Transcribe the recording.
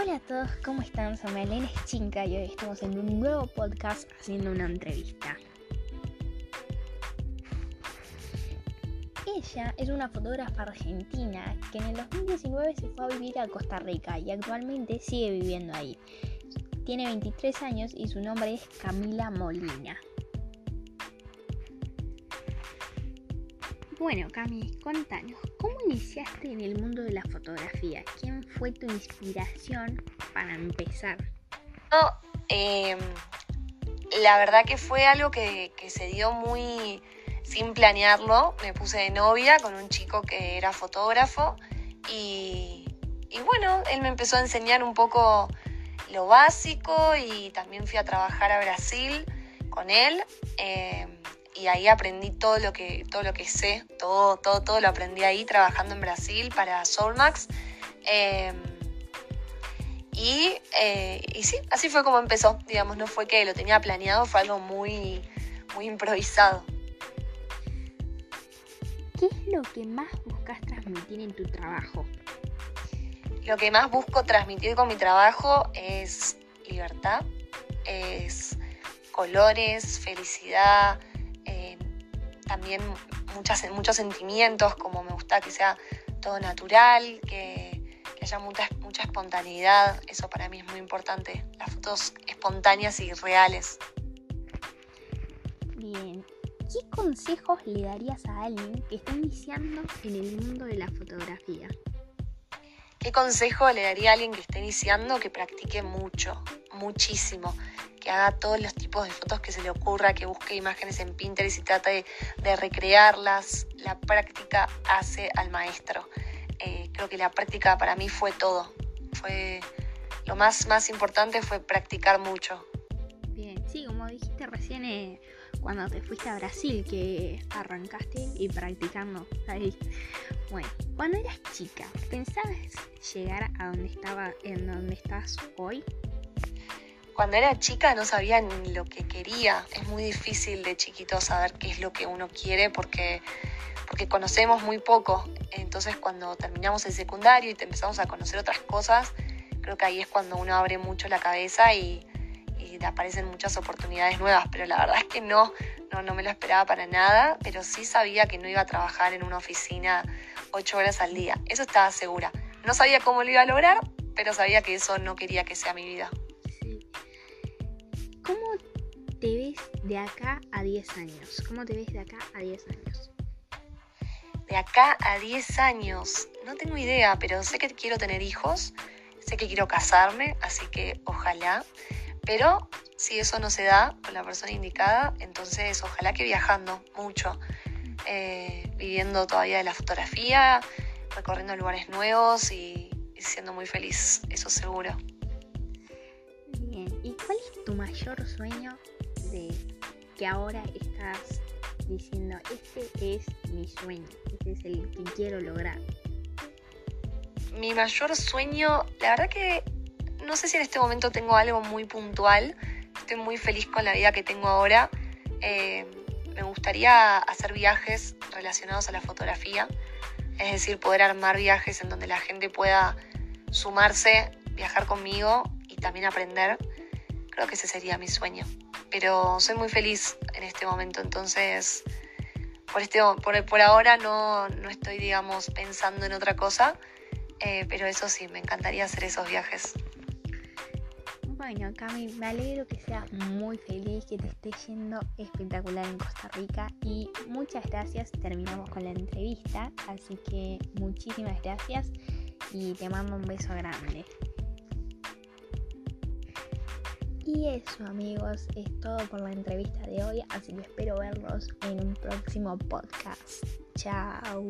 Hola a todos, ¿cómo están? Soy Elena Chinca y hoy estamos en un nuevo podcast haciendo una entrevista. Ella es una fotógrafa argentina que en el 2019 se fue a vivir a Costa Rica y actualmente sigue viviendo ahí. Tiene 23 años y su nombre es Camila Molina. Bueno, Cami, contanos, ¿cómo iniciaste en el mundo de la fotografía? ¿Quién fue tu inspiración para empezar? Em, la verdad que fue algo que, se dio muy sin planearlo. Me puse de novia con un chico que era fotógrafo y, bueno, él me empezó a enseñar un poco lo básico y también fui a trabajar a Brasil con él. Em, y ahí aprendí todo lo que, todo lo que sé, todo, todo, todo lo aprendí ahí trabajando en Brasil para Soulmax. Em, y, eh, y, sí, así fue como empezó, digamos, no fue que lo tenía planeado, fue algo muy, muy improvisado. ¿Qué es lo que más buscas transmitir en tu trabajo? Lo que más busco transmitir con mi trabajo es libertad, es colores, felicidad, también muchas, muchos sentimientos, como me gusta que sea todo natural, que, haya mucha, mucha espontaneidad, eso para mí es muy importante, las fotos espontáneas y reales. Bien, ¿qué consejos le darías a alguien que está iniciando en el mundo de la fotografía? ¿Qué consejo le daría a alguien que está iniciando? Que practique mucho, muchísimo que haga todos los tipos de fotos que se le ocurra, que busque imágenes en Pinterest y trate de, recrearlas. La práctica hace al maestro. Eh, creo que la práctica para mí fue todo. Fue lo más, más importante fue practicar mucho. Bien, sí, como dijiste recién eh, cuando te fuiste a Brasil, que arrancaste y practicando ahí. Bueno, cuando eras chica, ¿pensabas llegar a donde estaba, en donde estás hoy? Cuando era chica no sabía ni lo que quería. Es muy difícil de chiquito saber qué es lo que uno quiere porque, porque conocemos muy poco. Entonces cuando terminamos el secundario y te empezamos a conocer otras cosas, creo que ahí es cuando uno abre mucho la cabeza y, y aparecen muchas oportunidades nuevas. Pero la verdad es que no, no, no me lo esperaba para nada, pero sí sabía que no iba a trabajar en una oficina ocho horas al día. Eso estaba segura. No sabía cómo lo iba a lograr, pero sabía que eso no quería que sea mi vida te ves de acá a 10 años? ¿Cómo te ves de acá a 10 años? De acá a 10 años, no tengo idea, pero sé que quiero tener hijos, sé que quiero casarme, así que ojalá. Pero si eso no se da con la persona indicada, entonces ojalá que viajando mucho, eh, viviendo todavía de la fotografía, recorriendo lugares nuevos y, y siendo muy feliz, eso seguro. Bien, ¿y cuál es tu mayor sueño de que ahora estás diciendo, este es mi sueño, este es el que quiero lograr? Mi mayor sueño, la verdad que no sé si en este momento tengo algo muy puntual, estoy muy feliz con la vida que tengo ahora. Eh, me gustaría hacer viajes relacionados a la fotografía, es decir, poder armar viajes en donde la gente pueda sumarse, viajar conmigo y también aprender. Creo que ese sería mi sueño pero soy muy feliz en este momento, entonces por, este, por, ahora no, estoy, digamos, pensando en otra cosa, eh, pero eso sí, me encantaría hacer esos viajes. Bueno, Cami, me alegro que seas muy feliz, que te esté yendo espectacular en Costa Rica y muchas gracias. Terminamos con la entrevista, así que muchísimas gracias y te mando un beso grande. Y eso amigos, es todo por la entrevista de hoy, así que espero verlos en un próximo podcast. Chao.